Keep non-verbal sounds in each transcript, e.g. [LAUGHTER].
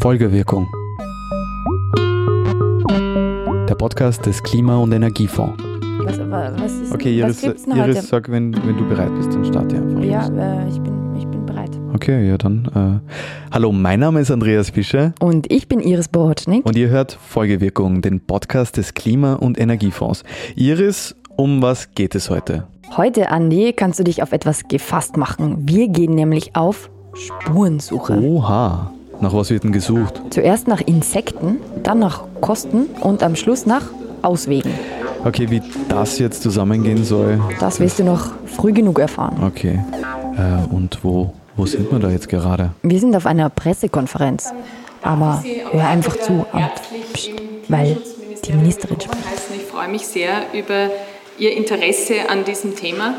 Folgewirkung. Der Podcast des Klima- und Energiefonds. Was, wa- was ist Okay, was Iris, denn Iris heute? sag, wenn, wenn du bereit bist, dann starte einfach. Ja, äh, ich, bin, ich bin bereit. Okay, ja dann. Äh, hallo, mein Name ist Andreas Fischer Und ich bin Iris Bohotschnik. und ihr hört Folgewirkung, den Podcast des Klima- und Energiefonds. Iris, um was geht es heute? Heute, Andi, kannst du dich auf etwas gefasst machen. Wir gehen nämlich auf Spurensuche. Oha, nach was wird denn gesucht? Zuerst nach Insekten, dann nach Kosten und am Schluss nach Auswegen. Okay, wie das jetzt zusammengehen soll. Das wirst du noch früh genug erfahren. Okay. Äh, und wo, wo sind wir da jetzt gerade? Wir sind auf einer Pressekonferenz. Aber hör einfach zu, und pst, weil die Ministerin spricht. Ich freue mich sehr über Ihr Interesse an diesem Thema.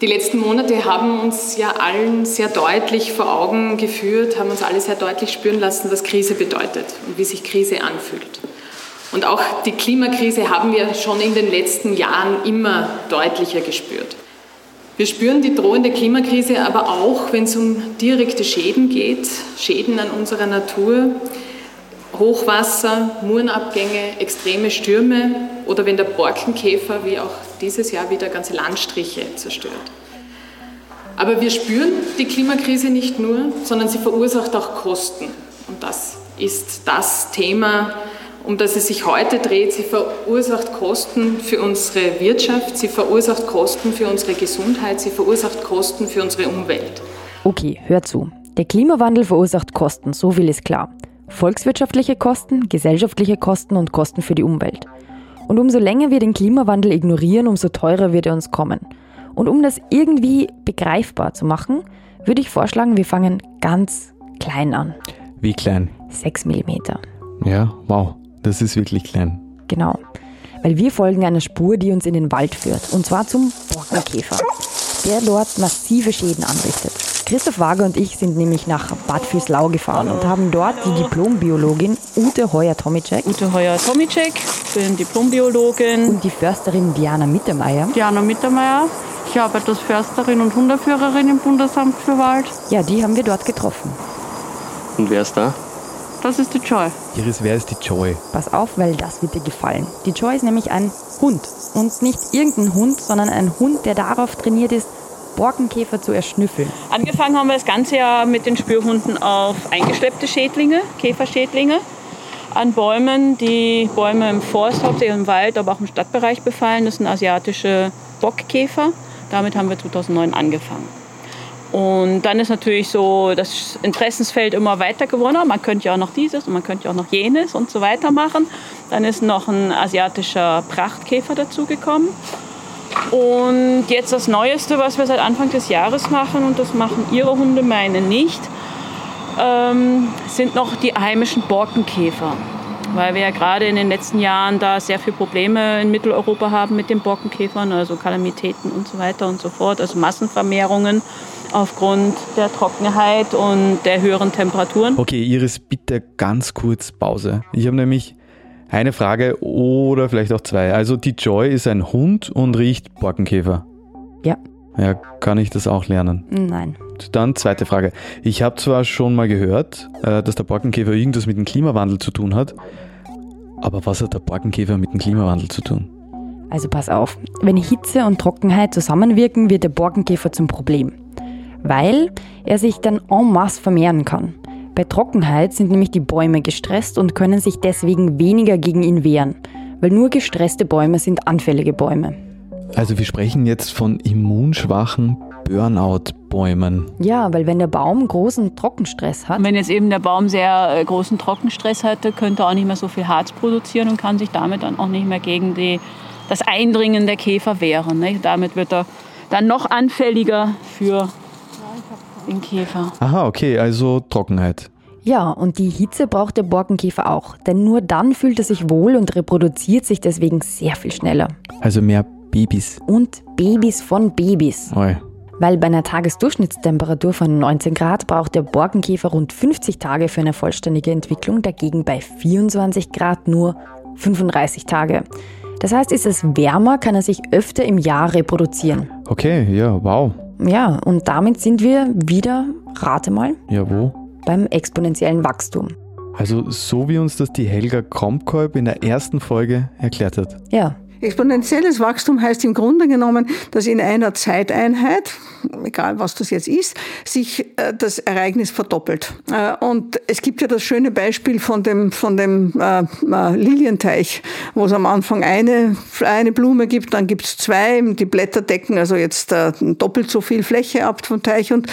Die letzten Monate haben uns ja allen sehr deutlich vor Augen geführt, haben uns alle sehr deutlich spüren lassen, was Krise bedeutet und wie sich Krise anfühlt. Und auch die Klimakrise haben wir schon in den letzten Jahren immer deutlicher gespürt. Wir spüren die drohende Klimakrise aber auch, wenn es um direkte Schäden geht, Schäden an unserer Natur, Hochwasser, Murenabgänge, extreme Stürme oder wenn der Borkenkäfer wie auch dieses Jahr wieder ganze Landstriche zerstört. Aber wir spüren die Klimakrise nicht nur, sondern sie verursacht auch Kosten. Und das ist das Thema, um das es sich heute dreht. Sie verursacht Kosten für unsere Wirtschaft, sie verursacht Kosten für unsere Gesundheit, sie verursacht Kosten für unsere Umwelt. Okay, hör zu. Der Klimawandel verursacht Kosten, so viel ist klar. Volkswirtschaftliche Kosten, gesellschaftliche Kosten und Kosten für die Umwelt. Und umso länger wir den Klimawandel ignorieren, umso teurer wird er uns kommen. Und um das irgendwie begreifbar zu machen, würde ich vorschlagen, wir fangen ganz klein an. Wie klein? 6 mm. Ja, wow, das ist wirklich klein. Genau. Weil wir folgen einer Spur, die uns in den Wald führt. Und zwar zum Borkenkäfer, der dort massive Schäden anrichtet. Christoph Wager und ich sind nämlich nach Bad Füßlau gefahren und haben dort die Diplombiologin Ute Heuer-Tomicek Ute Heuer-Tomicek, bin Diplombiologin. und die Försterin Diana Mittermeier. Diana Mittermeier. Ich arbeite als Försterin und Hundeführerin im Bundesamt für Wald. Ja, die haben wir dort getroffen. Und wer ist da? Das ist die Joy. Iris, wer ist die Joy? Pass auf, weil das wird dir gefallen. Die Joy ist nämlich ein Hund. Und nicht irgendein Hund, sondern ein Hund, der darauf trainiert ist, Borkenkäfer zu erschnüffeln. Angefangen haben wir das ganze Jahr mit den Spürhunden auf eingeschleppte Schädlinge, Käferschädlinge, an Bäumen, die Bäume im Forst, hauptsächlich im Wald, aber auch im Stadtbereich befallen. Das sind asiatische Bockkäfer. Damit haben wir 2009 angefangen. Und dann ist natürlich so das Interessensfeld immer weiter geworden. Man könnte ja auch noch dieses und man könnte ja auch noch jenes und so weiter machen. Dann ist noch ein asiatischer Prachtkäfer dazugekommen. Und jetzt das Neueste, was wir seit Anfang des Jahres machen, und das machen Ihre Hunde, meine nicht, ähm, sind noch die heimischen Borkenkäfer. Weil wir ja gerade in den letzten Jahren da sehr viele Probleme in Mitteleuropa haben mit den Borkenkäfern, also Kalamitäten und so weiter und so fort, also Massenvermehrungen aufgrund der Trockenheit und der höheren Temperaturen. Okay, Iris, bitte ganz kurz Pause. Ich habe nämlich eine Frage oder vielleicht auch zwei. Also die Joy ist ein Hund und riecht Borkenkäfer. Ja. Ja, kann ich das auch lernen? Nein. Dann zweite Frage. Ich habe zwar schon mal gehört, äh, dass der Borkenkäfer irgendwas mit dem Klimawandel zu tun hat, aber was hat der Borkenkäfer mit dem Klimawandel zu tun? Also pass auf, wenn Hitze und Trockenheit zusammenwirken, wird der Borkenkäfer zum Problem. Weil er sich dann en masse vermehren kann. Bei Trockenheit sind nämlich die Bäume gestresst und können sich deswegen weniger gegen ihn wehren. Weil nur gestresste Bäume sind anfällige Bäume. Also wir sprechen jetzt von immunschwachen Burnout-Bäumen. Ja, weil wenn der Baum großen Trockenstress hat, Und wenn jetzt eben der Baum sehr äh, großen Trockenstress hatte, könnte er auch nicht mehr so viel Harz produzieren und kann sich damit dann auch nicht mehr gegen die, das Eindringen der Käfer wehren. Ne? Damit wird er dann noch anfälliger für Käfer. Aha, okay, also Trockenheit. Ja, und die Hitze braucht der Borkenkäfer auch, denn nur dann fühlt er sich wohl und reproduziert sich deswegen sehr viel schneller. Also mehr Babys. Und Babys von Babys. Oi. Weil bei einer Tagesdurchschnittstemperatur von 19 Grad braucht der Borkenkäfer rund 50 Tage für eine vollständige Entwicklung, dagegen bei 24 Grad nur 35 Tage. Das heißt, ist es wärmer, kann er sich öfter im Jahr reproduzieren. Okay, ja, wow. Ja, und damit sind wir wieder, rate mal, Ja, wo? beim exponentiellen Wachstum. Also so wie uns das die Helga Kromkolb in der ersten Folge erklärt hat. Ja, Exponentielles Wachstum heißt im Grunde genommen, dass in einer Zeiteinheit, egal was das jetzt ist, sich äh, das Ereignis verdoppelt. Äh, und es gibt ja das schöne Beispiel von dem, von dem äh, Lilienteich, wo es am Anfang eine, eine Blume gibt, dann gibt es zwei, die Blätter decken also jetzt doppelt so viel Fläche ab vom Teich und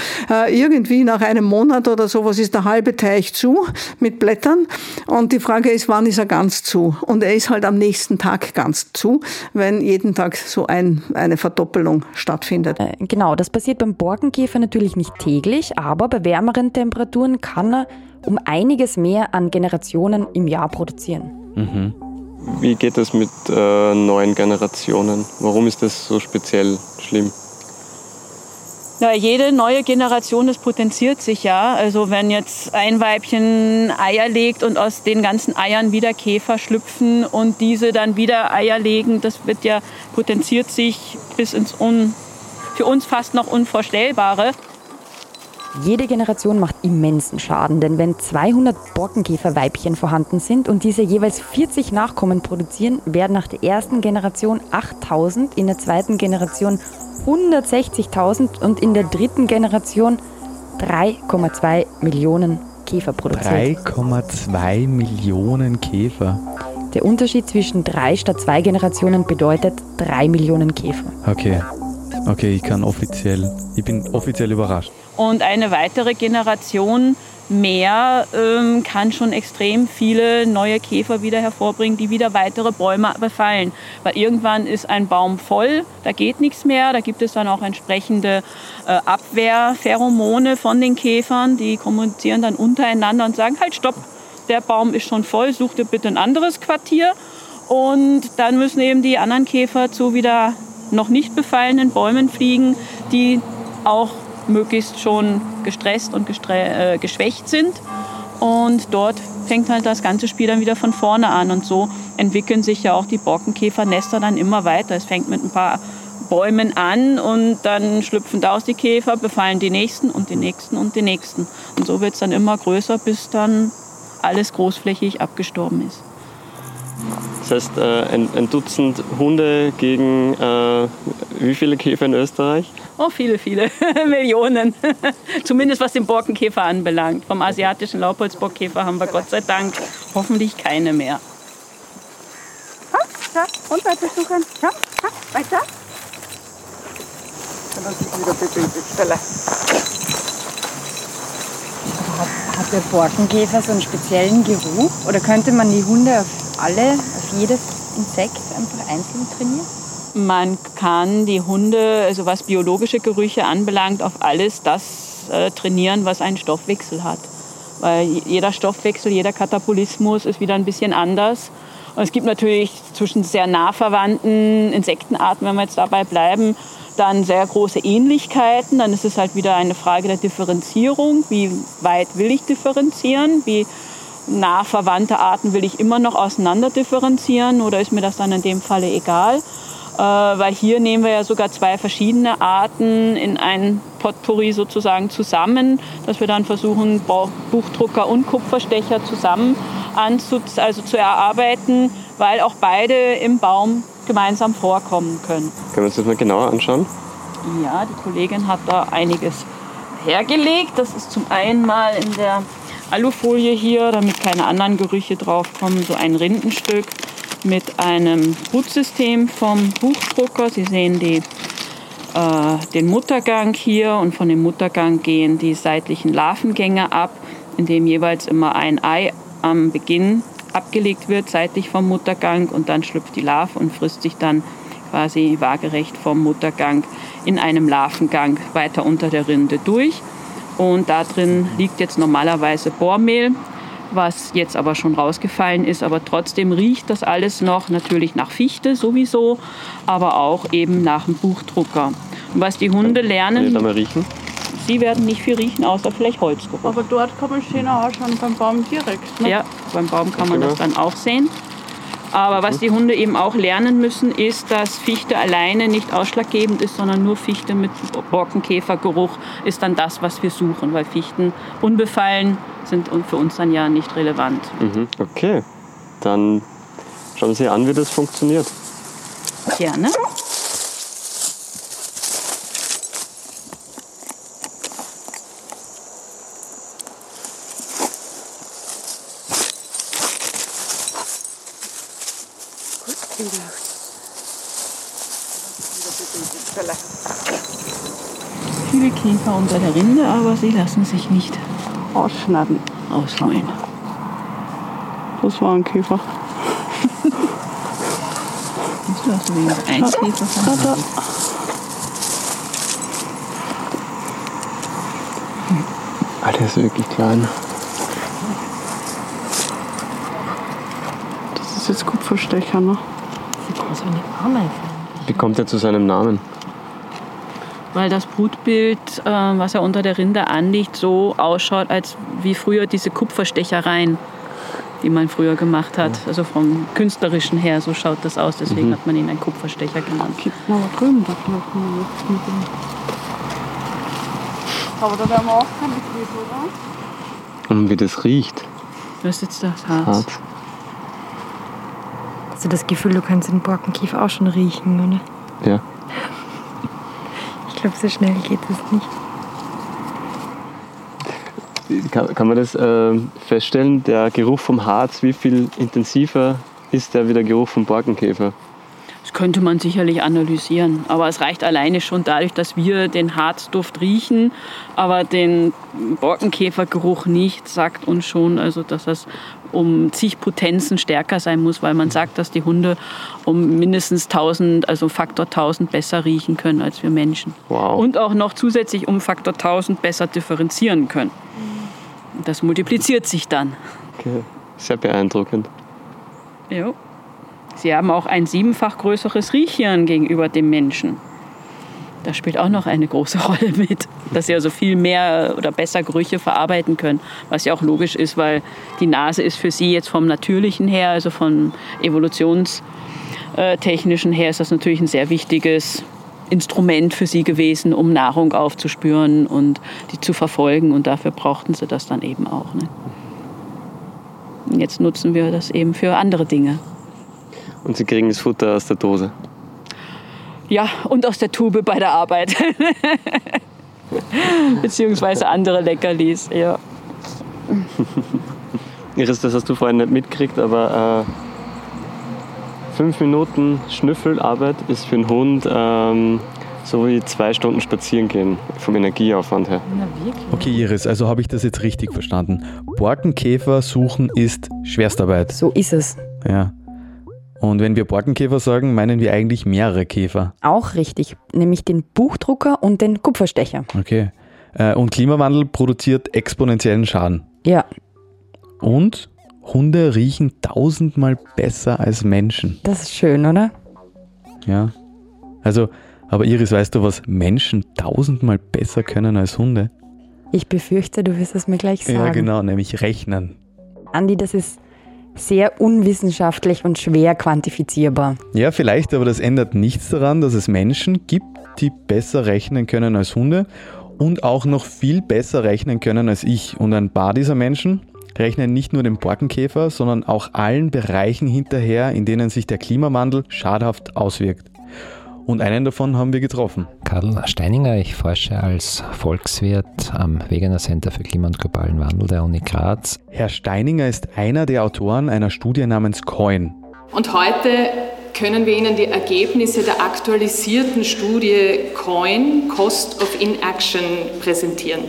irgendwie nach einem Monat oder sowas ist der halbe Teich zu mit Blättern und die Frage ist, wann ist er ganz zu? Und er ist halt am nächsten Tag ganz zu wenn jeden Tag so ein, eine Verdoppelung stattfindet. Äh, genau, das passiert beim Borkenkäfer natürlich nicht täglich, aber bei wärmeren Temperaturen kann er um einiges mehr an Generationen im Jahr produzieren. Mhm. Wie geht es mit äh, neuen Generationen? Warum ist das so speziell schlimm? Na, jede neue Generation, das potenziert sich ja. Also wenn jetzt ein Weibchen Eier legt und aus den ganzen Eiern wieder Käfer schlüpfen und diese dann wieder Eier legen, das wird ja potenziert sich bis ins Un für uns fast noch Unvorstellbare. Jede Generation macht immensen Schaden, denn wenn 200 Borkenkäferweibchen vorhanden sind und diese jeweils 40 Nachkommen produzieren, werden nach der ersten Generation 8000, in der zweiten Generation 160.000 und in der dritten Generation 3,2 Millionen Käfer produziert. 3,2 Millionen Käfer. Der Unterschied zwischen drei statt zwei Generationen bedeutet 3 Millionen Käfer. Okay. Okay, ich kann offiziell, ich bin offiziell überrascht. Und eine weitere Generation mehr ähm, kann schon extrem viele neue Käfer wieder hervorbringen, die wieder weitere Bäume befallen. Weil irgendwann ist ein Baum voll, da geht nichts mehr, da gibt es dann auch entsprechende äh, Abwehrpheromone von den Käfern, die kommunizieren dann untereinander und sagen, halt stopp, der Baum ist schon voll, such dir bitte ein anderes Quartier. Und dann müssen eben die anderen Käfer zu wieder noch nicht befallenen Bäumen fliegen, die auch möglichst schon gestresst und äh, geschwächt sind. Und dort fängt halt das ganze Spiel dann wieder von vorne an. Und so entwickeln sich ja auch die Borkenkäfernester dann immer weiter. Es fängt mit ein paar Bäumen an und dann schlüpfen daraus die Käfer, befallen die nächsten und die nächsten und die nächsten. Und so wird es dann immer größer, bis dann alles großflächig abgestorben ist. Das heißt, äh, ein, ein Dutzend Hunde gegen äh, wie viele Käfer in Österreich? Oh, viele, viele [LAUGHS] Millionen. [LAUGHS] Zumindest was den Borkenkäfer anbelangt. Vom asiatischen Laubholzbockkäfer haben wir Gott sei Dank hoffentlich keine mehr. Komm, da, und weiter suchen. Weiter. Dann sind wieder Babystelle. Hat, hat der Borkenkäfer so einen speziellen Geruch? Oder könnte man die Hunde auf alle, auf jedes Insekt einfach einzeln trainieren? Man kann die Hunde, also was biologische Gerüche anbelangt, auf alles das äh, trainieren, was einen Stoffwechsel hat. Weil jeder Stoffwechsel, jeder Katabolismus ist wieder ein bisschen anders. Und es gibt natürlich zwischen sehr nah verwandten Insektenarten, wenn wir jetzt dabei bleiben, dann sehr große Ähnlichkeiten. Dann ist es halt wieder eine Frage der Differenzierung. Wie weit will ich differenzieren? Wie nah verwandte Arten will ich immer noch auseinander differenzieren oder ist mir das dann in dem Falle egal? Äh, weil hier nehmen wir ja sogar zwei verschiedene Arten in ein Potpourri sozusagen zusammen, dass wir dann versuchen, Buchdrucker und Kupferstecher zusammen also zu erarbeiten, weil auch beide im Baum gemeinsam vorkommen können. Können wir uns das mal genauer anschauen? Ja, die Kollegin hat da einiges hergelegt. Das ist zum einen mal in der Alufolie hier, damit keine anderen Gerüche draufkommen, so ein Rindenstück mit einem Brutsystem vom Buchdrucker. Sie sehen die, äh, den Muttergang hier und von dem Muttergang gehen die seitlichen Larvengänge ab, in dem jeweils immer ein Ei am Beginn abgelegt wird, seitlich vom Muttergang und dann schlüpft die Larve und frisst sich dann quasi waagerecht vom Muttergang in einem Larvengang weiter unter der Rinde durch. Und da drin liegt jetzt normalerweise Bohrmehl was jetzt aber schon rausgefallen ist. Aber trotzdem riecht das alles noch natürlich nach Fichte sowieso, aber auch eben nach dem Buchdrucker. Und was die Hunde lernen. Kann ich da mal riechen? Sie werden nicht viel riechen, außer vielleicht Holzgeruch. Aber dort kann man schön auch schon beim Baum direkt. Ne? Ja, beim Baum kann man das dann auch sehen. Aber was die Hunde eben auch lernen müssen, ist, dass Fichte alleine nicht ausschlaggebend ist, sondern nur Fichte mit Borkenkäfergeruch ist dann das, was wir suchen, weil Fichten unbefallen sind und für uns dann ja nicht relevant. Mhm. Okay, dann schauen Sie an, wie das funktioniert. Gerne. Viele Käfer unter der Rinde, aber sie lassen sich nicht Ausschneiden. ausholen. Das war ein Käfer. Siehst du, hast du wenigstens einen Käfer von. Ah, der ist wirklich klein. Das ist jetzt Kupferstecher, ne? Sieht aus wie eine Ameise. Wie kommt er zu seinem Namen? Weil das Brutbild, äh, was er unter der Rinde anliegt, so ausschaut, als wie früher diese Kupferstechereien, die man früher gemacht hat. Also vom künstlerischen her, so schaut das aus. Deswegen hat man ihn einen Kupferstecher genannt. Gibt noch drüben, da. Aber da werden wir auch kein Betrieb, oder? Und wie das riecht. Was ist jetzt das Harz? Harz. Hast du das Gefühl, du kannst den Borkenkäfer auch schon riechen, oder? Ja. Ich glaube, so schnell geht es nicht. Kann, kann man das äh, feststellen, der Geruch vom Harz, wie viel intensiver ist der wie der Geruch vom Borkenkäfer? Das könnte man sicherlich analysieren. Aber es reicht alleine schon dadurch, dass wir den Harzduft riechen, aber den Borkenkäfergeruch nicht, sagt uns schon, also dass das um zig Potenzen stärker sein muss, weil man sagt, dass die Hunde um mindestens 1000, also Faktor 1000 besser riechen können als wir Menschen. Wow. Und auch noch zusätzlich um Faktor 1000 besser differenzieren können. Das multipliziert sich dann. Okay. Sehr beeindruckend. Jo. Sie haben auch ein siebenfach größeres Riechhirn gegenüber dem Menschen. Das spielt auch noch eine große [LAUGHS] Rolle mit, dass sie also viel mehr oder besser Gerüche verarbeiten können, was ja auch logisch ist, weil die Nase ist für sie jetzt vom Natürlichen her, also vom Evolutionstechnischen her, ist das natürlich ein sehr wichtiges Instrument für sie gewesen, um Nahrung aufzuspüren und die zu verfolgen. Und dafür brauchten sie das dann eben auch. Ne? Jetzt nutzen wir das eben für andere Dinge. Und sie kriegen das Futter aus der Dose. Ja, und aus der Tube bei der Arbeit. [LAUGHS] Beziehungsweise andere Leckerlis, ja. Iris, das hast du vorhin nicht mitgekriegt, aber äh, fünf Minuten Schnüffelarbeit ist für einen Hund ähm, so wie zwei Stunden spazieren gehen, vom Energieaufwand her. Okay, Iris, also habe ich das jetzt richtig verstanden. Borkenkäfer suchen ist Schwerstarbeit. So ist es. Ja. Und wenn wir Borkenkäfer sagen, meinen wir eigentlich mehrere Käfer. Auch richtig. Nämlich den Buchdrucker und den Kupferstecher. Okay. Äh, Und Klimawandel produziert exponentiellen Schaden. Ja, Und Hunde riechen tausendmal besser als Menschen. das ist schön, oder? Ja. Also, aber Iris, weißt du, was Menschen tausendmal besser können als Hunde? Ich befürchte, du wirst es mir gleich sagen. Ja, genau, nämlich rechnen. Andi, das ist sehr unwissenschaftlich und schwer quantifizierbar. Ja, vielleicht, aber das ändert nichts daran, dass es Menschen gibt, die besser rechnen können als Hunde und auch noch viel besser rechnen können als ich. Und ein paar dieser Menschen rechnen nicht nur dem Borkenkäfer, sondern auch allen Bereichen hinterher, in denen sich der Klimawandel schadhaft auswirkt. Und einen davon haben wir getroffen. Karl Steininger, ich forsche als Volkswirt am Wegener Center für Klima- und globalen Wandel der Uni Graz. Herr Steininger ist einer der Autoren einer Studie namens COIN. Und heute können wir Ihnen die Ergebnisse der aktualisierten Studie COIN, Cost of Inaction, präsentieren.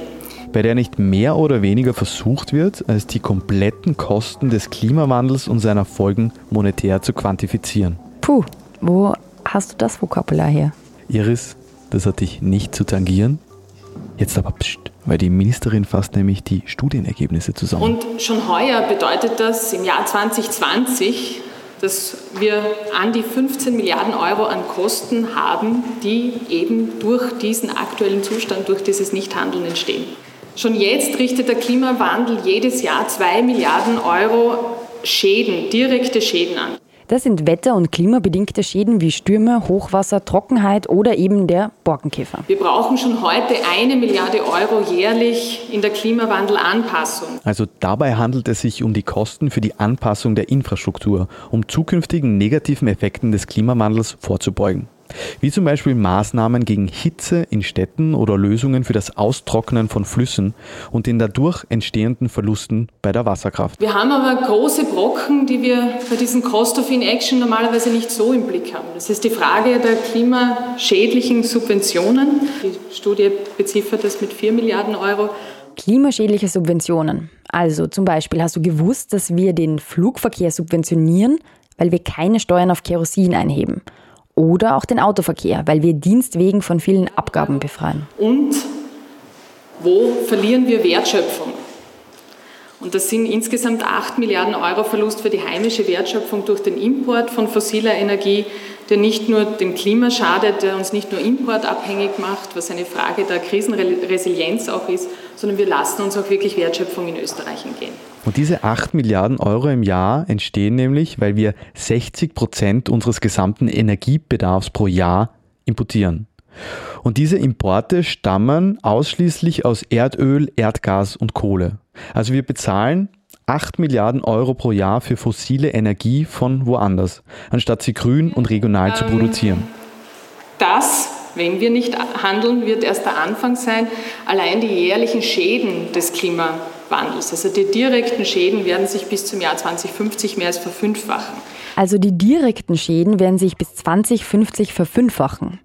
bei der nicht mehr oder weniger versucht wird, als die kompletten Kosten des Klimawandels und seiner Folgen monetär zu quantifizieren. Puh, wo hast du das Vokabular her? Iris, das hat dich nicht zu tangieren. Jetzt aber pst, weil die Ministerin fasst nämlich die Studienergebnisse zusammen. Und schon heuer bedeutet das im Jahr 2020, dass wir an die 15 Milliarden Euro an Kosten haben, die eben durch diesen aktuellen Zustand, durch dieses Nichthandeln entstehen. Schon jetzt richtet der Klimawandel jedes Jahr 2 Milliarden Euro Schäden, direkte Schäden an. Das sind wetter- und klimabedingte Schäden wie Stürme, Hochwasser, Trockenheit oder eben der Borkenkäfer. Wir brauchen schon heute eine Milliarde Euro jährlich in der Klimawandelanpassung. Also dabei handelt es sich um die Kosten für die Anpassung der Infrastruktur, um zukünftigen negativen Effekten des Klimawandels vorzubeugen wie zum Beispiel Maßnahmen gegen Hitze in Städten oder Lösungen für das Austrocknen von Flüssen und den dadurch entstehenden Verlusten bei der Wasserkraft. Wir haben aber große Brocken, die wir bei diesen Cost of Inaction normalerweise nicht so im Blick haben. Das ist die Frage der klimaschädlichen Subventionen. Die Studie beziffert das mit 4 Milliarden Euro. Klimaschädliche Subventionen. Also zum Beispiel hast du gewusst, dass wir den Flugverkehr subventionieren, weil wir keine Steuern auf Kerosin einheben oder auch den Autoverkehr, weil wir Dienstwegen von vielen Abgaben befreien. Und wo verlieren wir Wertschöpfung? Und das sind insgesamt 8 Milliarden Euro Verlust für die heimische Wertschöpfung durch den Import von fossiler Energie, der nicht nur dem Klima schadet, der uns nicht nur importabhängig macht, was eine Frage der Krisenresilienz auch ist, sondern wir lassen uns auch wirklich Wertschöpfung in Österreich entgehen. Und diese 8 Milliarden Euro im Jahr entstehen nämlich, weil wir 60 Prozent unseres gesamten Energiebedarfs pro Jahr importieren. Und diese Importe stammen ausschließlich aus Erdöl, Erdgas und Kohle. Also wir bezahlen 8 Milliarden Euro pro Jahr für fossile Energie von woanders, anstatt sie grün und regional ähm, zu produzieren. Das, wenn wir nicht handeln, wird erst der Anfang sein. Allein die jährlichen Schäden des Klimawandels, also die direkten Schäden, werden sich bis zum Jahr 2050 mehr als verfünffachen. Also die direkten Schäden werden sich bis 2050 verfünffachen.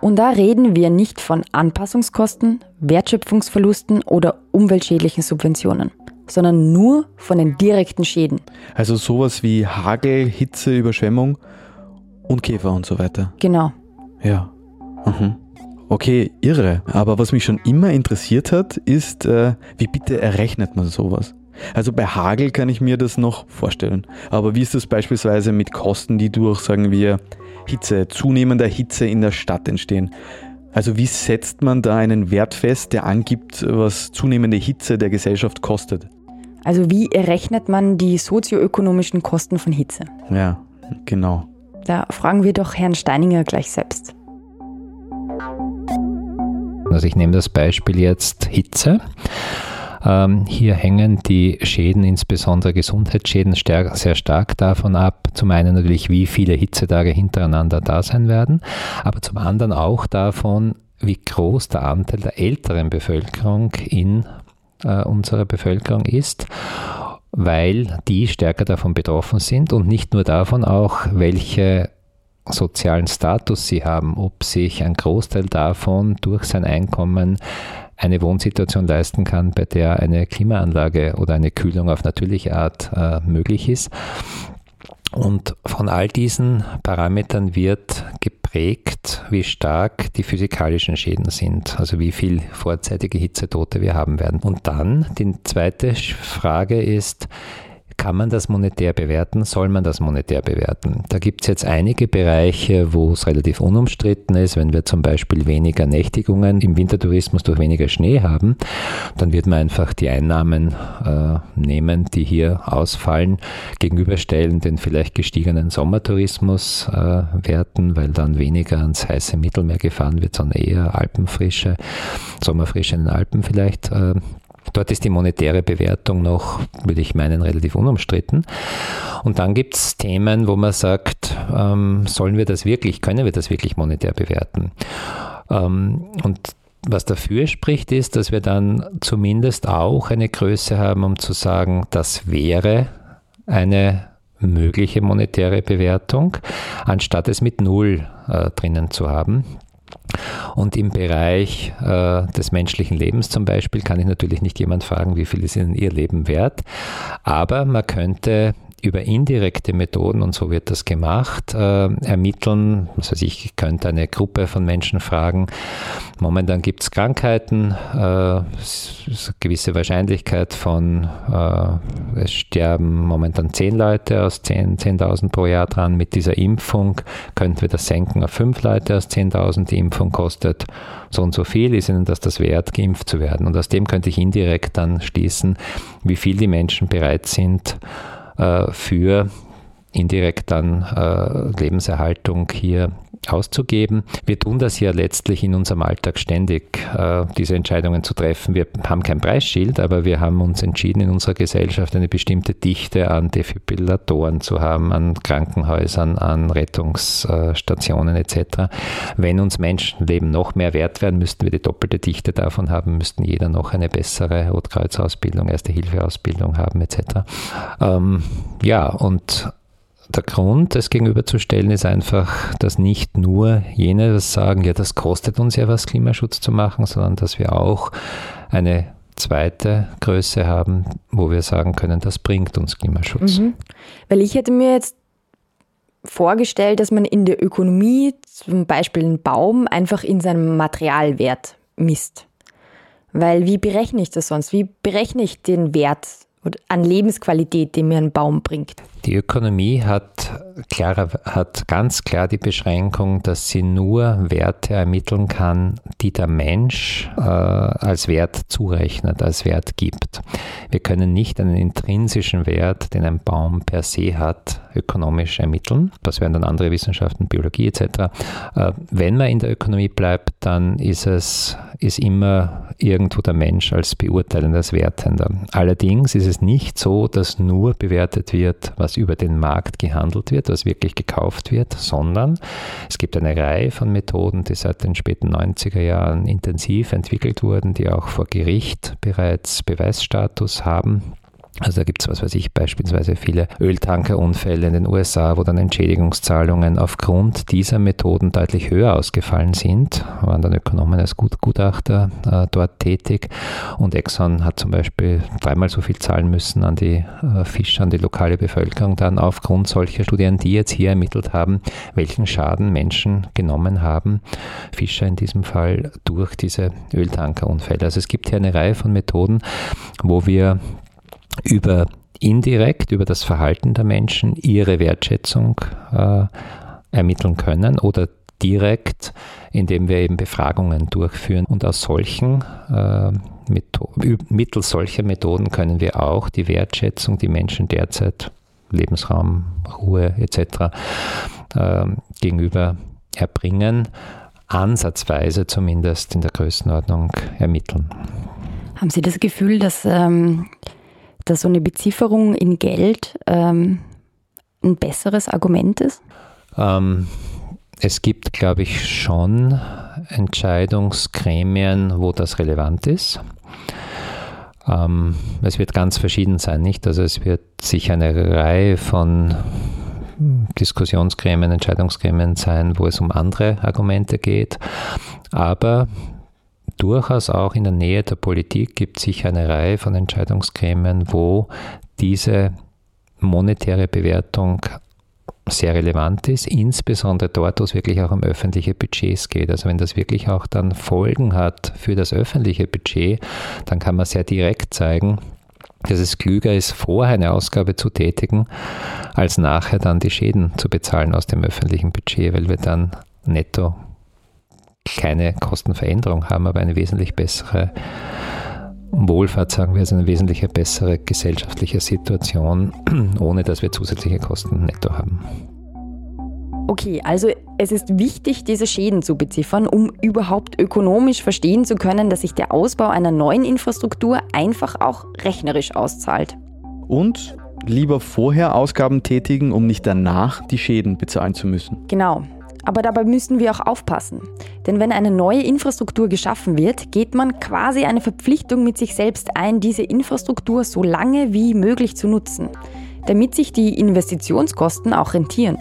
Und da reden wir nicht von Anpassungskosten, Wertschöpfungsverlusten oder umweltschädlichen Subventionen, sondern nur von den direkten Schäden. Also sowas wie Hagel, Hitze, Überschwemmung und Käfer und so weiter. Genau. Ja. Mhm. Okay, irre. Aber was mich schon immer interessiert hat, ist, äh, wie bitte errechnet man sowas? Also bei Hagel kann ich mir das noch vorstellen. Aber wie ist das beispielsweise mit Kosten, die durch, sagen wir, Hitze, zunehmender Hitze in der Stadt entstehen. Also wie setzt man da einen Wert fest, der angibt, was zunehmende Hitze der Gesellschaft kostet? Also wie errechnet man die sozioökonomischen Kosten von Hitze? Ja, genau. Da fragen wir doch Herrn Steininger gleich selbst. Also ich nehme das Beispiel jetzt Hitze. Ähm, hier hängen die Schäden, insbesondere Gesundheitsschäden, sehr stark davon ab. Zum einen natürlich, wie viele Hitzetage hintereinander da sein werden, aber zum anderen auch davon, wie groß der Anteil der älteren Bevölkerung in äh, unserer Bevölkerung ist weil die stärker davon betroffen sind und nicht nur davon auch, welche sozialen Status sie haben, ob sich ein Großteil davon durch sein Einkommen eine Wohnsituation leisten kann, bei der eine Klimaanlage oder eine Kühlung auf natürliche Art äh, möglich ist. Und von all diesen Parametern wird geprägt, wie stark die physikalischen Schäden sind, also wie viel vorzeitige Hitzetote wir haben werden. Und dann die zweite Frage ist, kann man das monetär bewerten? Soll man das monetär bewerten? Da gibt es jetzt einige Bereiche, wo es relativ unumstritten ist. Wenn wir zum Beispiel weniger Nächtigungen im Wintertourismus durch weniger Schnee haben, dann wird man einfach die Einnahmen äh, nehmen, die hier ausfallen, gegenüberstellen den vielleicht gestiegenen Sommertourismus äh, werten, weil dann weniger ans heiße Mittelmeer gefahren wird, sondern eher Alpenfrische, Sommerfrische in den Alpen vielleicht äh, Dort ist die monetäre Bewertung noch, würde ich meinen, relativ unumstritten. Und dann gibt es Themen, wo man sagt, ähm, sollen wir das wirklich, können wir das wirklich monetär bewerten? Ähm, und was dafür spricht, ist, dass wir dann zumindest auch eine Größe haben, um zu sagen, das wäre eine mögliche monetäre Bewertung, anstatt es mit Null äh, drinnen zu haben. Und im Bereich äh, des menschlichen Lebens zum Beispiel kann ich natürlich nicht jemand fragen, wie viel ist Ihnen Ihr Leben wert. Aber man könnte über indirekte Methoden, und so wird das gemacht, äh, ermitteln. Also ich könnte eine Gruppe von Menschen fragen. Momentan gibt es Krankheiten, äh, gewisse Wahrscheinlichkeit von, äh, es sterben momentan 10 Leute aus 10.000 10 pro Jahr dran. Mit dieser Impfung könnten wir das senken auf 5 Leute aus 10.000. Die Impfung kostet so und so viel. Ist Ihnen das das wert, geimpft zu werden? Und aus dem könnte ich indirekt dann schließen, wie viel die Menschen bereit sind, für indirekt dann äh, Lebenserhaltung hier auszugeben. Wir tun das ja letztlich in unserem Alltag ständig, äh, diese Entscheidungen zu treffen. Wir haben kein Preisschild, aber wir haben uns entschieden, in unserer Gesellschaft eine bestimmte Dichte an Defibrillatoren zu haben, an Krankenhäusern, an Rettungsstationen etc. Wenn uns Menschenleben noch mehr wert werden, müssten wir die doppelte Dichte davon haben, müssten jeder noch eine bessere Rotkreuz-Ausbildung, Erste-Hilfe-Ausbildung haben etc. Ähm, ja, und der Grund, das gegenüberzustellen, ist einfach, dass nicht nur jene das sagen, ja, das kostet uns ja was, Klimaschutz zu machen, sondern dass wir auch eine zweite Größe haben, wo wir sagen können, das bringt uns Klimaschutz. Mhm. Weil ich hätte mir jetzt vorgestellt, dass man in der Ökonomie zum Beispiel einen Baum einfach in seinem Materialwert misst. Weil wie berechne ich das sonst? Wie berechne ich den Wert an Lebensqualität, den mir ein Baum bringt? Die Ökonomie hat, klar, hat ganz klar die Beschränkung, dass sie nur Werte ermitteln kann, die der Mensch äh, als Wert zurechnet, als Wert gibt. Wir können nicht einen intrinsischen Wert, den ein Baum per se hat, ökonomisch ermitteln. Das wären dann andere Wissenschaften, Biologie etc. Äh, wenn man in der Ökonomie bleibt, dann ist es ist immer irgendwo der Mensch als beurteilender, als Wertender. Allerdings ist es nicht so, dass nur bewertet wird, was über den Markt gehandelt wird, was wirklich gekauft wird, sondern es gibt eine Reihe von Methoden, die seit den späten 90er Jahren intensiv entwickelt wurden, die auch vor Gericht bereits Beweisstatus haben also da gibt es, was weiß ich, beispielsweise viele Öltankerunfälle in den USA, wo dann Entschädigungszahlungen aufgrund dieser Methoden deutlich höher ausgefallen sind. Waren dann Ökonomen als Gut Gutachter äh, dort tätig. Und Exxon hat zum Beispiel dreimal so viel zahlen müssen an die äh, Fischer, an die lokale Bevölkerung, dann aufgrund solcher Studien, die jetzt hier ermittelt haben, welchen Schaden Menschen genommen haben, Fischer in diesem Fall, durch diese Öltankerunfälle. Also es gibt hier eine Reihe von Methoden, wo wir über indirekt über das Verhalten der Menschen ihre Wertschätzung äh, ermitteln können oder direkt, indem wir eben Befragungen durchführen. Und aus solchen äh, mittels solcher Methoden können wir auch die Wertschätzung, die Menschen derzeit Lebensraum, Ruhe etc. Äh, gegenüber erbringen, ansatzweise zumindest in der Größenordnung ermitteln. Haben Sie das Gefühl, dass ähm, dass so eine Bezifferung in Geld ähm, ein besseres Argument ist? Ähm, es gibt, glaube ich, schon Entscheidungsgremien, wo das relevant ist. Ähm, es wird ganz verschieden sein, nicht? Also es wird sich eine Reihe von Diskussionsgremien, Entscheidungsgremien sein, wo es um andere Argumente geht. Aber durchaus auch in der Nähe der Politik gibt es sicher eine Reihe von Entscheidungsgremien, wo diese monetäre Bewertung sehr relevant ist, insbesondere dort, wo es wirklich auch um öffentliche Budgets geht. Also wenn das wirklich auch dann Folgen hat für das öffentliche Budget, dann kann man sehr direkt zeigen, dass es klüger ist, vorher eine Ausgabe zu tätigen, als nachher dann die Schäden zu bezahlen aus dem öffentlichen Budget, weil wir dann netto keine Kostenveränderung haben, aber eine wesentlich bessere Wohlfahrt, sagen wir, also eine wesentlich bessere gesellschaftliche Situation, [CLEARS THROAT] ohne dass wir zusätzliche Kosten netto haben. Okay, also es ist wichtig, diese Schäden zu beziffern, um überhaupt ökonomisch verstehen zu können, dass sich der Ausbau einer neuen Infrastruktur einfach auch rechnerisch auszahlt. Und lieber vorher Ausgaben tätigen, um nicht danach die Schäden bezahlen zu müssen. Genau. Aber dabei müssen wir auch aufpassen. Denn wenn eine neue Infrastruktur geschaffen wird, geht man quasi eine Verpflichtung mit sich selbst ein, diese Infrastruktur so lange wie möglich zu nutzen, damit sich die Investitionskosten auch rentieren.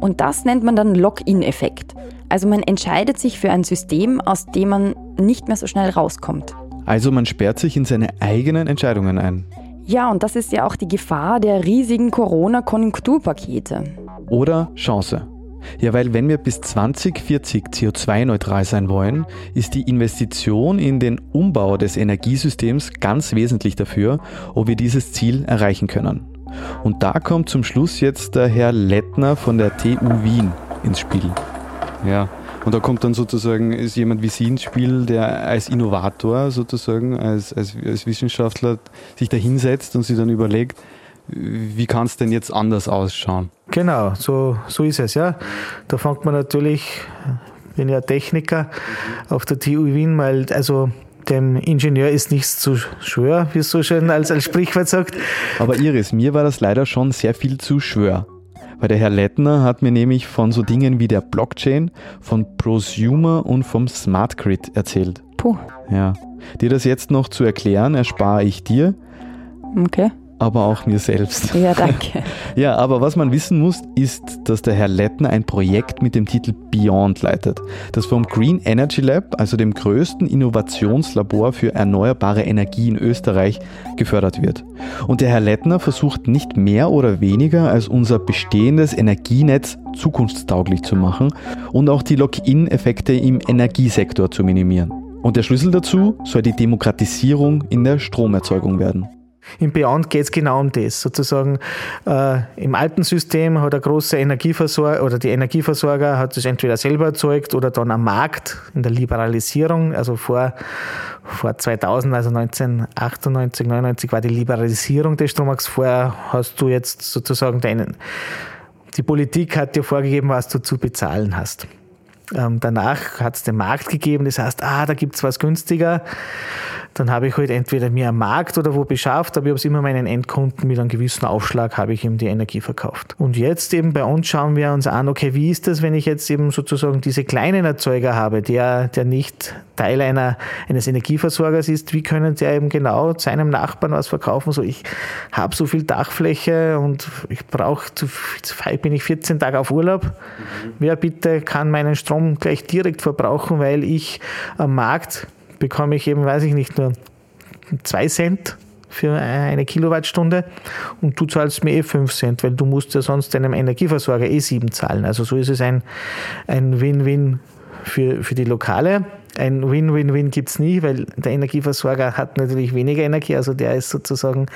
Und das nennt man dann Lock-in-Effekt. Also man entscheidet sich für ein System, aus dem man nicht mehr so schnell rauskommt. Also man sperrt sich in seine eigenen Entscheidungen ein. Ja, und das ist ja auch die Gefahr der riesigen Corona-Konjunkturpakete. Oder Chance. Ja, weil wenn wir bis 2040 CO2-neutral sein wollen, ist die Investition in den Umbau des Energiesystems ganz wesentlich dafür, ob wir dieses Ziel erreichen können. Und da kommt zum Schluss jetzt der Herr Lettner von der TU Wien ins Spiel. Ja, und da kommt dann sozusagen ist jemand wie Sie ins Spiel, der als Innovator sozusagen, als, als, als Wissenschaftler sich da hinsetzt und sich dann überlegt, wie kann es denn jetzt anders ausschauen? Genau, so, so ist es, ja. Da fängt man natürlich, bin ja Techniker auf der TU Wien, weil also dem Ingenieur ist nichts zu schwer, wie es so schön als, als Sprichwort sagt. Aber Iris, mir war das leider schon sehr viel zu schwer. Weil der Herr Lettner hat mir nämlich von so Dingen wie der Blockchain, von Prosumer und vom Smart Grid erzählt. Puh. Ja. Dir das jetzt noch zu erklären, erspare ich dir. Okay aber auch mir selbst. Ja, danke. [LAUGHS] ja, aber was man wissen muss, ist, dass der Herr Lettner ein Projekt mit dem Titel Beyond leitet, das vom Green Energy Lab, also dem größten Innovationslabor für erneuerbare Energie in Österreich, gefördert wird. Und der Herr Lettner versucht nicht mehr oder weniger als unser bestehendes Energienetz zukunftstauglich zu machen und auch die Lock-in-Effekte im Energiesektor zu minimieren. Und der Schlüssel dazu soll die Demokratisierung in der Stromerzeugung werden. Im Beyond geht es genau um das. Sozusagen äh, im alten System hat der große Energieversorger oder die Energieversorger hat es entweder selber erzeugt oder dann am Markt in der Liberalisierung. Also vor, vor 2000, also 1998, 99 war die Liberalisierung des Strommarkts. Vorher hast du jetzt sozusagen deinen, die Politik hat dir vorgegeben, was du zu bezahlen hast. Ähm, danach hat es den Markt gegeben, das heißt, ah, da gibt es was günstiger dann habe ich halt entweder mir am Markt oder wo beschafft, aber ich habe es immer meinen Endkunden mit einem gewissen Aufschlag habe ich ihm die Energie verkauft. Und jetzt eben bei uns schauen wir uns an, okay, wie ist das, wenn ich jetzt eben sozusagen diese kleinen Erzeuger habe, der, der nicht Teil einer, eines Energieversorgers ist, wie können der eben genau seinem Nachbarn was verkaufen? So, ich habe so viel Dachfläche und ich brauche, zu bin ich 14 Tage auf Urlaub. Mhm. Wer bitte kann meinen Strom gleich direkt verbrauchen, weil ich am Markt bekomme ich eben, weiß ich nicht, nur zwei Cent für eine Kilowattstunde und du zahlst mir eh 5 Cent, weil du musst ja sonst deinem Energieversorger eh 7 zahlen. Also so ist es ein, ein Win-Win für, für die Lokale. Ein Win-Win-Win gibt es nie, weil der Energieversorger hat natürlich weniger Energie, also der ist sozusagen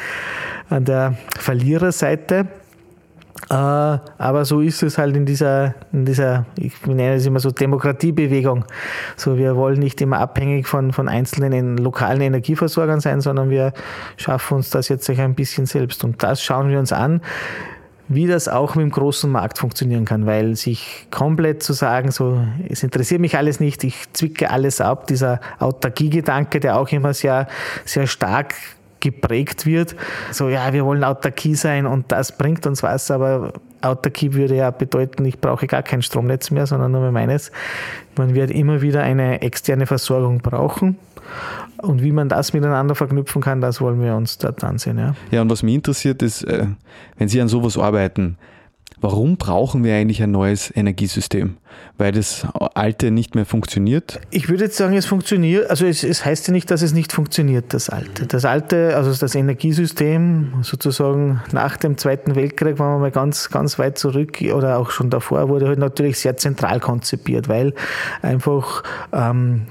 an der Verliererseite. Äh, aber so ist es halt in dieser, in dieser, ich nenne es immer so Demokratiebewegung. So, wir wollen nicht immer abhängig von, von einzelnen lokalen Energieversorgern sein, sondern wir schaffen uns das jetzt ein bisschen selbst. Und das schauen wir uns an wie das auch mit dem großen Markt funktionieren kann, weil sich komplett zu sagen, so, es interessiert mich alles nicht, ich zwicke alles ab, dieser Autarkie-Gedanke, der auch immer sehr, sehr stark geprägt wird. So, ja, wir wollen Autarkie sein und das bringt uns was, aber Autarkie würde ja bedeuten, ich brauche gar kein Stromnetz mehr, sondern nur meines. Man wird immer wieder eine externe Versorgung brauchen. Und wie man das miteinander verknüpfen kann, das wollen wir uns dort ansehen. Ja, ja und was mich interessiert ist, äh, wenn Sie an sowas arbeiten, Warum brauchen wir eigentlich ein neues Energiesystem? Weil das alte nicht mehr funktioniert? Ich würde jetzt sagen, es funktioniert. Also es, es, heißt ja nicht, dass es nicht funktioniert, das alte. Das alte, also das Energiesystem sozusagen nach dem Zweiten Weltkrieg, wenn wir mal ganz, ganz weit zurück oder auch schon davor, wurde halt natürlich sehr zentral konzipiert, weil einfach ähm,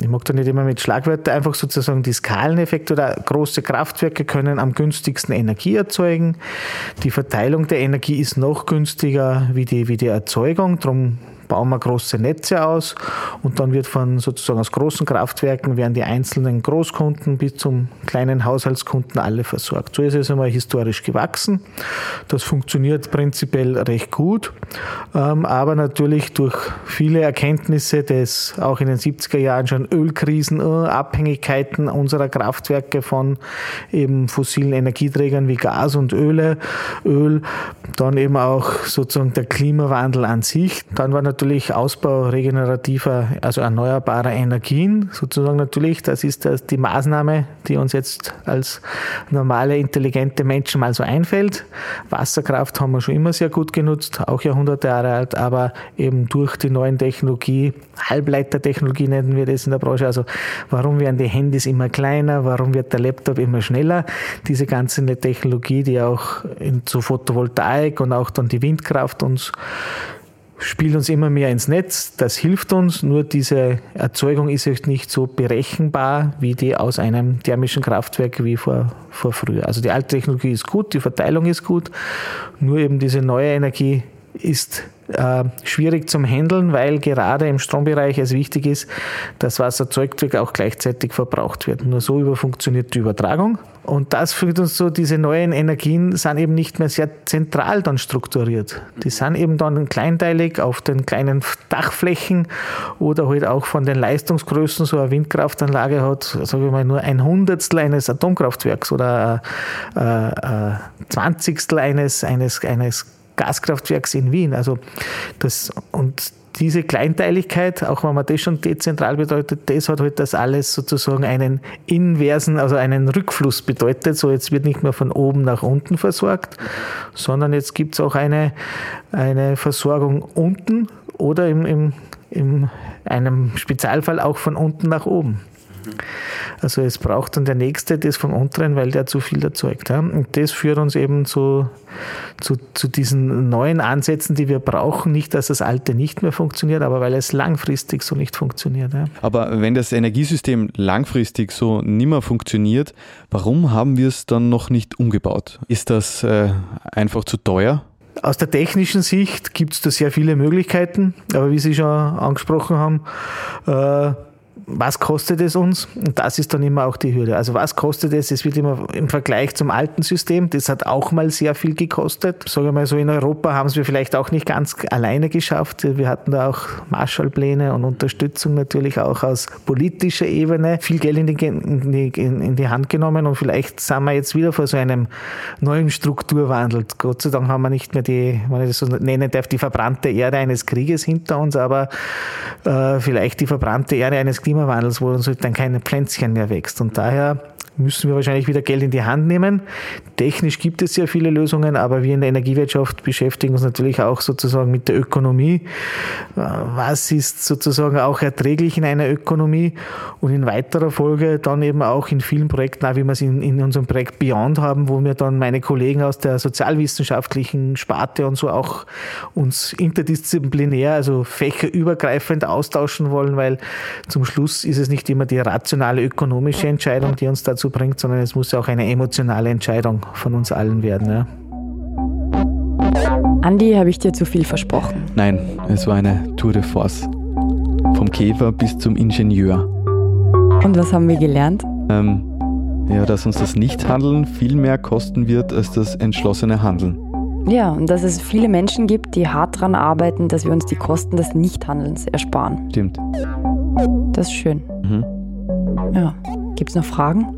ich mag da nicht immer mit Schlagwörtern, einfach sozusagen die Skaleneffekte oder große Kraftwerke können am günstigsten Energie erzeugen. Die Verteilung der Energie ist noch günstiger wie die, wie die Erzeugung, darum bauen wir große Netze aus und dann wird von sozusagen aus großen Kraftwerken werden die einzelnen Großkunden bis zum kleinen Haushaltskunden alle versorgt. So ist es einmal historisch gewachsen. Das funktioniert prinzipiell recht gut, ähm, aber natürlich durch viele Erkenntnisse des auch in den 70er Jahren schon Ölkrisen, äh, Abhängigkeiten unserer Kraftwerke von eben fossilen Energieträgern wie Gas und Öle, Öl, dann eben auch sozusagen der Klimawandel an sich. Dann war natürlich natürlich Ausbau regenerativer, also erneuerbarer Energien, sozusagen natürlich. Das ist die Maßnahme, die uns jetzt als normale, intelligente Menschen mal so einfällt. Wasserkraft haben wir schon immer sehr gut genutzt, auch Jahrhunderte Jahre alt, aber eben durch die neuen Technologie, Halbleitertechnologie nennen wir das in der Branche, also warum werden die Handys immer kleiner, warum wird der Laptop immer schneller? Diese ganze Technologie, die auch in, zu Photovoltaik und auch dann die Windkraft uns spielt uns immer mehr ins Netz. Das hilft uns, nur diese Erzeugung ist nicht so berechenbar wie die aus einem thermischen Kraftwerk wie vor, vor früher. Also die alte Technologie ist gut, die Verteilung ist gut, nur eben diese neue Energie ist äh, schwierig zum Handeln, weil gerade im Strombereich es wichtig ist, dass was erzeugt wird, auch gleichzeitig verbraucht wird. Nur so über funktioniert die Übertragung. Und das führt uns so, diese neuen Energien sind eben nicht mehr sehr zentral dann strukturiert. Die sind eben dann kleinteilig auf den kleinen Dachflächen oder halt auch von den Leistungsgrößen, so eine Windkraftanlage hat, sagen wir mal, nur ein Hundertstel eines Atomkraftwerks oder ein, ein, ein Zwanzigstel eines, eines, eines Gaskraftwerks in Wien. Also das, und diese Kleinteiligkeit, auch wenn man das schon dezentral bedeutet, das hat halt das alles sozusagen einen inversen, also einen Rückfluss bedeutet. So jetzt wird nicht mehr von oben nach unten versorgt, sondern jetzt gibt es auch eine, eine Versorgung unten oder im, im, in einem Spezialfall auch von unten nach oben. Also es braucht dann der Nächste das vom unteren, weil der zu viel erzeugt. Und das führt uns eben zu, zu, zu diesen neuen Ansätzen, die wir brauchen. Nicht, dass das alte nicht mehr funktioniert, aber weil es langfristig so nicht funktioniert. Aber wenn das Energiesystem langfristig so nimmer funktioniert, warum haben wir es dann noch nicht umgebaut? Ist das äh, einfach zu teuer? Aus der technischen Sicht gibt es da sehr viele Möglichkeiten, aber wie Sie schon angesprochen haben, äh, was kostet es uns? Und das ist dann immer auch die Hürde. Also was kostet es? Es wird immer im Vergleich zum alten System, das hat auch mal sehr viel gekostet. Sagen wir mal so, in Europa haben es wir vielleicht auch nicht ganz alleine geschafft. Wir hatten da auch Marshallpläne und Unterstützung natürlich auch aus politischer Ebene. Viel Geld in die, in in die Hand genommen und vielleicht sind wir jetzt wieder vor so einem neuen Strukturwandel. Gott sei Dank haben wir nicht mehr die, wenn ich das so nennen darf, die verbrannte Erde eines Krieges hinter uns, aber äh, vielleicht die verbrannte Erde eines Klimas Klimawandels, wo uns halt dann keine Pflänzchen mehr wächst. Und daher müssen wir wahrscheinlich wieder Geld in die Hand nehmen. Technisch gibt es sehr viele Lösungen, aber wir in der Energiewirtschaft beschäftigen uns natürlich auch sozusagen mit der Ökonomie. Was ist sozusagen auch erträglich in einer Ökonomie und in weiterer Folge dann eben auch in vielen Projekten, auch wie wir es in, in unserem Projekt Beyond haben, wo wir dann meine Kollegen aus der sozialwissenschaftlichen Sparte und so auch uns interdisziplinär, also fächerübergreifend austauschen wollen, weil zum Schluss ist es nicht immer die rationale ökonomische Entscheidung, die uns dazu bringt, sondern es muss auch eine emotionale Entscheidung von uns allen werden. Ja. Andi, habe ich dir zu viel versprochen? Nein, es war eine Tour de Force. Vom Käfer bis zum Ingenieur. Und was haben wir gelernt? Ähm, ja, dass uns das Nichthandeln viel mehr kosten wird als das entschlossene Handeln. Ja, und dass es viele Menschen gibt, die hart daran arbeiten, dass wir uns die Kosten des Nichthandelns ersparen. Stimmt. Das ist schön. Mhm. Ja. Gibt es noch Fragen?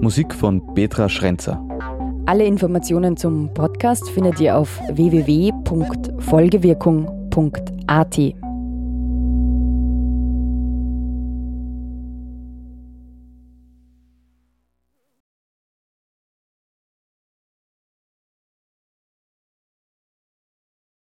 Musik von Petra Schrenzer. Alle Informationen zum Podcast findet ihr auf www.folgewirkung.at.